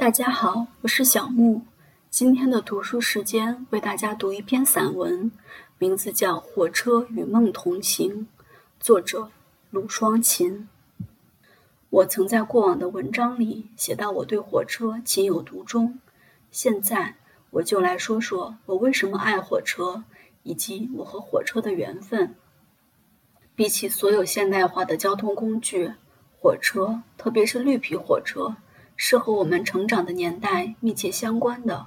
大家好，我是小木。今天的读书时间，为大家读一篇散文，名字叫《火车与梦同行》，作者鲁双琴。我曾在过往的文章里写到我对火车情有独钟，现在我就来说说我为什么爱火车，以及我和火车的缘分。比起所有现代化的交通工具，火车，特别是绿皮火车，是和我们成长的年代密切相关的。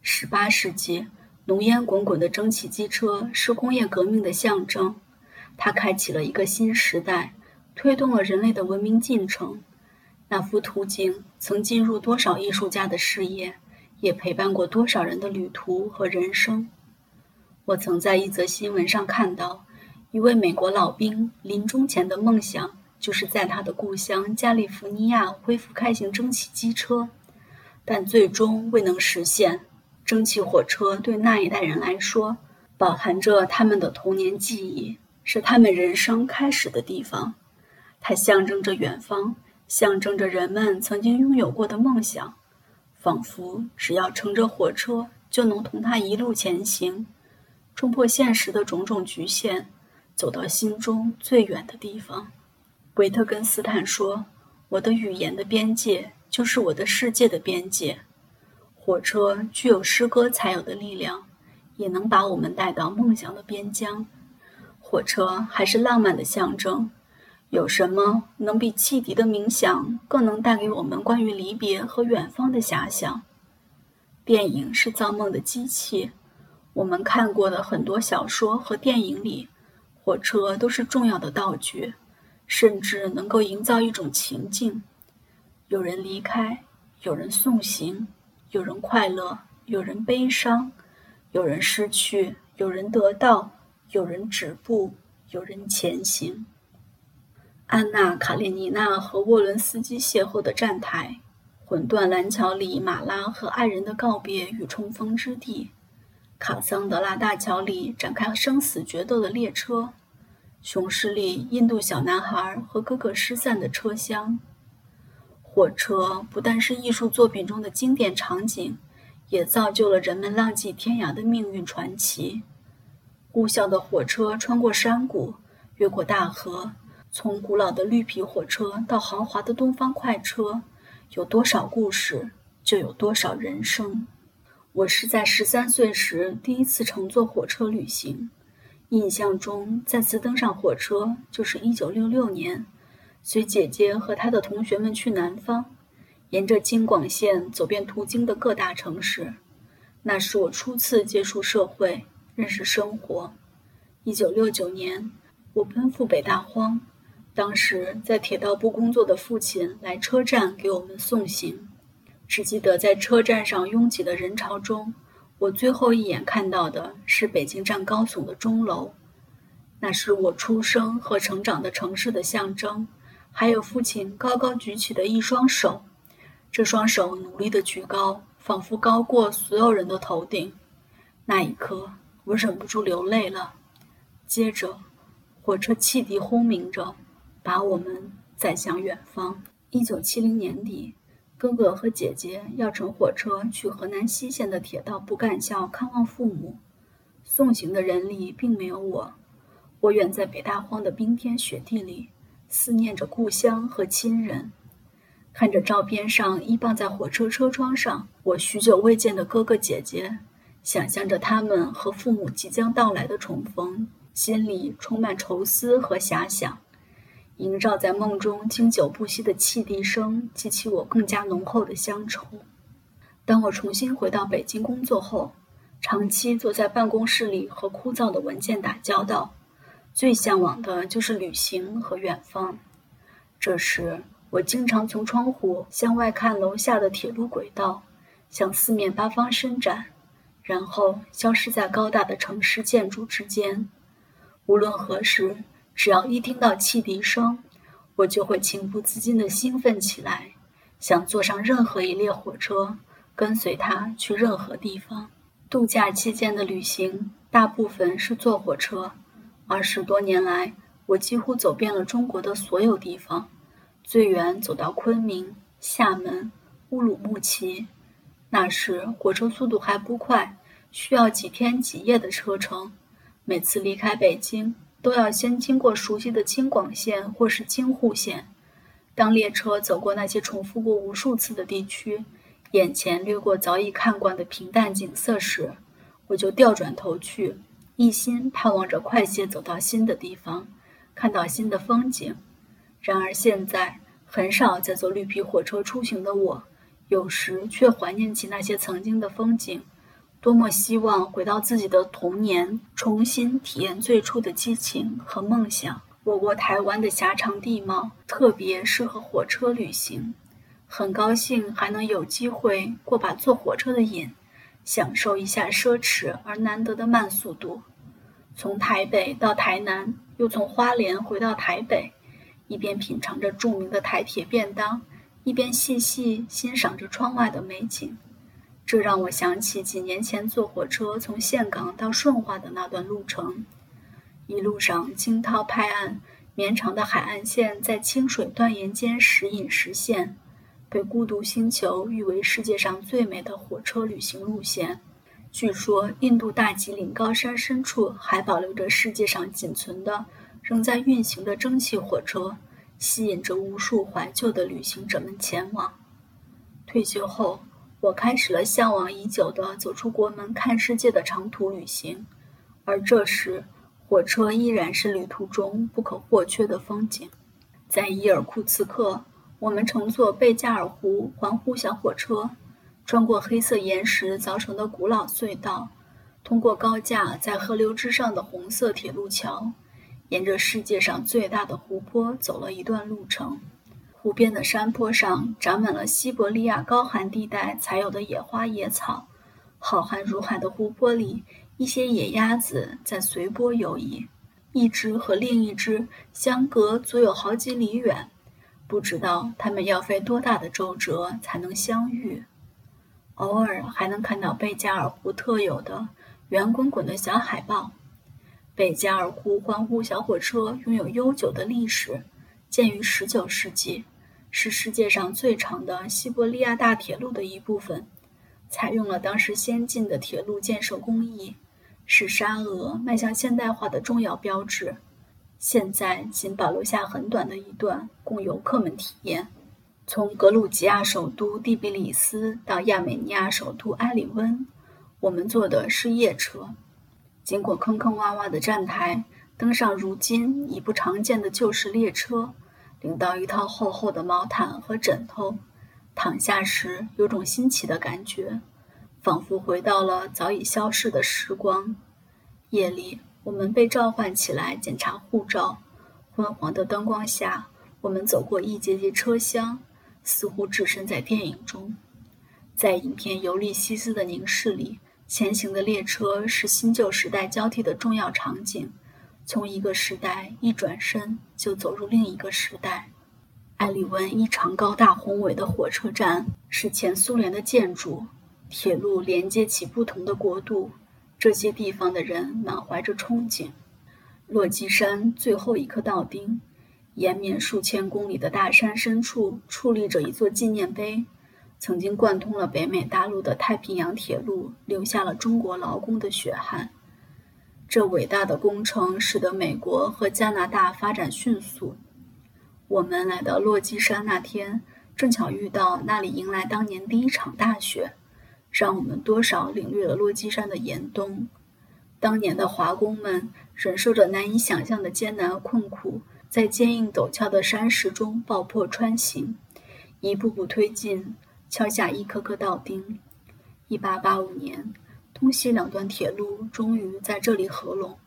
十八世纪，浓烟滚滚的蒸汽机车是工业革命的象征，它开启了一个新时代。推动了人类的文明进程，那幅图景曾进入多少艺术家的视野，也陪伴过多少人的旅途和人生。我曾在一则新闻上看到，一位美国老兵临终前的梦想，就是在他的故乡加利福尼亚恢复开行蒸汽机车，但最终未能实现。蒸汽火车对那一代人来说，饱含着他们的童年记忆，是他们人生开始的地方。它象征着远方，象征着人们曾经拥有过的梦想，仿佛只要乘着火车，就能同它一路前行，冲破现实的种种局限，走到心中最远的地方。维特根斯坦说：“我的语言的边界就是我的世界的边界。”火车具有诗歌才有的力量，也能把我们带到梦想的边疆。火车还是浪漫的象征。有什么能比汽笛的鸣响更能带给我们关于离别和远方的遐想？电影是造梦的机器，我们看过的很多小说和电影里，火车都是重要的道具，甚至能够营造一种情境：有人离开，有人送行，有人快乐，有人悲伤，有人失去，有人得到，有人止步，有人前行。安娜·卡列尼娜和沃伦斯基邂逅的站台，魂断蓝桥里马拉和爱人的告别与重逢之地，卡桑德拉大桥里展开生死决斗的列车，熊市里印度小男孩和哥哥失散的车厢。火车不但是艺术作品中的经典场景，也造就了人们浪迹天涯的命运传奇。呼啸的火车穿过山谷，越过大河。从古老的绿皮火车到豪华的东方快车，有多少故事，就有多少人生。我是在十三岁时第一次乘坐火车旅行，印象中再次登上火车就是一九六六年，随姐姐和她的同学们去南方，沿着京广线走遍途经的各大城市。那是我初次接触社会，认识生活。一九六九年，我奔赴北大荒。当时在铁道部工作的父亲来车站给我们送行，只记得在车站上拥挤的人潮中，我最后一眼看到的是北京站高耸的钟楼，那是我出生和成长的城市的象征。还有父亲高高举起的一双手，这双手努力地举高，仿佛高过所有人的头顶。那一刻，我忍不住流泪了。接着，火车汽笛轰鸣着。把我们载向远方。一九七零年底，哥哥和姐姐要乘火车去河南西线的铁道部干校看望父母。送行的人里并没有我，我远在北大荒的冰天雪地里，思念着故乡和亲人。看着照片上依傍在火车车窗上我许久未见的哥哥姐姐，想象着他们和父母即将到来的重逢，心里充满愁思和遐想。萦绕在梦中经久不息的汽笛声，激起我更加浓厚的乡愁。当我重新回到北京工作后，长期坐在办公室里和枯燥的文件打交道，最向往的就是旅行和远方。这时，我经常从窗户向外看楼下的铁路轨道，向四面八方伸展，然后消失在高大的城市建筑之间。无论何时。只要一听到汽笛声，我就会情不自禁地兴奋起来，想坐上任何一列火车，跟随它去任何地方。度假期间的旅行大部分是坐火车。二十多年来，我几乎走遍了中国的所有地方，最远走到昆明、厦门、乌鲁木齐。那时火车速度还不快，需要几天几夜的车程。每次离开北京，都要先经过熟悉的京广线或是京沪线。当列车走过那些重复过无数次的地区，眼前掠过早已看惯的平淡景色时，我就调转头去，一心盼望着快些走到新的地方，看到新的风景。然而现在，很少在坐绿皮火车出行的我。有时却怀念起那些曾经的风景，多么希望回到自己的童年，重新体验最初的激情和梦想。我国台湾的狭长地貌特别适合火车旅行，很高兴还能有机会过把坐火车的瘾，享受一下奢侈而难得的慢速度。从台北到台南，又从花莲回到台北，一边品尝着著名的台铁便当。一边细细欣赏着窗外的美景，这让我想起几年前坐火车从岘港到顺化的那段路程。一路上惊涛拍岸，绵长的海岸线在清水断岩间时隐时现，被孤独星球誉为世界上最美的火车旅行路线。据说，印度大吉岭高山深处还保留着世界上仅存的、仍在运行的蒸汽火车。吸引着无数怀旧的旅行者们前往。退休后，我开始了向往已久的走出国门看世界的长途旅行，而这时，火车依然是旅途中不可或缺的风景。在伊尔库茨克，我们乘坐贝加尔湖环湖小火车，穿过黑色岩石凿成的古老隧道，通过高架在河流之上的红色铁路桥。沿着世界上最大的湖泊走了一段路程，湖边的山坡上长满了西伯利亚高寒地带才有的野花野草。浩瀚如海的湖泊里，一些野鸭子在随波游移，一只和另一只相隔足有好几里远，不知道它们要飞多大的周折才能相遇。偶尔还能看到贝加尔湖特有的圆滚滚的小海豹。贝加尔湖环湖小火车拥有悠久的历史，建于19世纪，是世界上最长的西伯利亚大铁路的一部分，采用了当时先进的铁路建设工艺，是沙俄迈向现代化的重要标志。现在仅保留下很短的一段供游客们体验。从格鲁吉亚首都第比里斯到亚美尼亚首都埃里温，我们坐的是夜车。经过坑坑洼洼的站台，登上如今已不常见的旧式列车，领到一套厚厚的毛毯和枕头，躺下时有种新奇的感觉，仿佛回到了早已消逝的时光。夜里，我们被召唤起来检查护照，昏黄的灯光下，我们走过一节节车厢，似乎置身在电影中，在影片《尤利西斯》的凝视里。前行的列车是新旧时代交替的重要场景，从一个时代一转身就走入另一个时代。埃里温一长高大宏伟的火车站是前苏联的建筑，铁路连接起不同的国度，这些地方的人满怀着憧憬。落基山最后一颗道钉，延绵数千公里的大山深处矗立着一座纪念碑。曾经贯通了北美大陆的太平洋铁路，留下了中国劳工的血汗。这伟大的工程使得美国和加拿大发展迅速。我们来到落基山那天，正巧遇到那里迎来当年第一场大雪，让我们多少领略了落基山的严冬。当年的华工们忍受着难以想象的艰难困苦，在坚硬陡峭的山石中爆破穿行，一步步推进。敲下一颗颗道钉。一八八五年，东西两段铁路终于在这里合拢。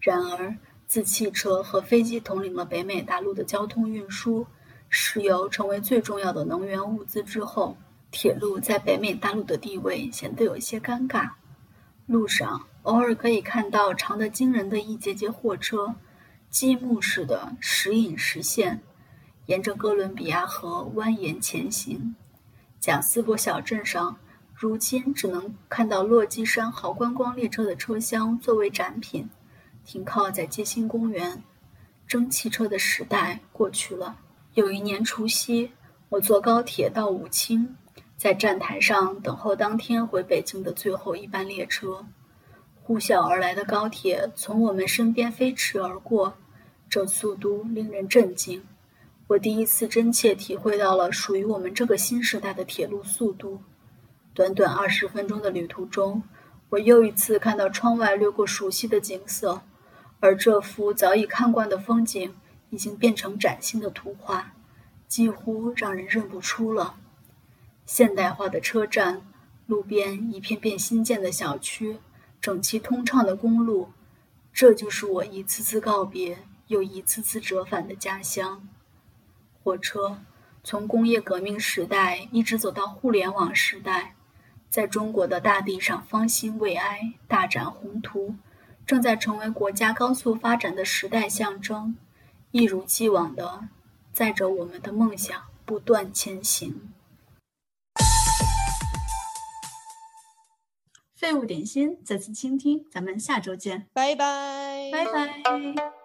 然而，自汽车和飞机统领了北美大陆的交通运输，石油成为最重要的能源物资之后，铁路在北美大陆的地位显得有些尴尬。路上偶尔可以看到长得惊人的一节节货车，积木似的时隐时现，沿着哥伦比亚河蜿蜒前行。贾斯伯小镇上，如今只能看到落基山好观光列车的车厢作为展品，停靠在街心公园。蒸汽车的时代过去了。有一年除夕，我坐高铁到武清，在站台上等候当天回北京的最后一班列车。呼啸而来的高铁从我们身边飞驰而过，这速度令人震惊。我第一次真切体会到了属于我们这个新时代的铁路速度。短短二十分钟的旅途中，我又一次看到窗外掠过熟悉的景色，而这幅早已看惯的风景已经变成崭新的图画，几乎让人认不出了。现代化的车站，路边一片片新建的小区，整齐通畅的公路，这就是我一次次告别又一次次折返的家乡。火车从工业革命时代一直走到互联网时代，在中国的大地上方兴未艾，大展宏图，正在成为国家高速发展的时代象征，一如既往的载着我们的梦想不断前行。废物点心，再次倾听，咱们下周见，拜拜，拜拜。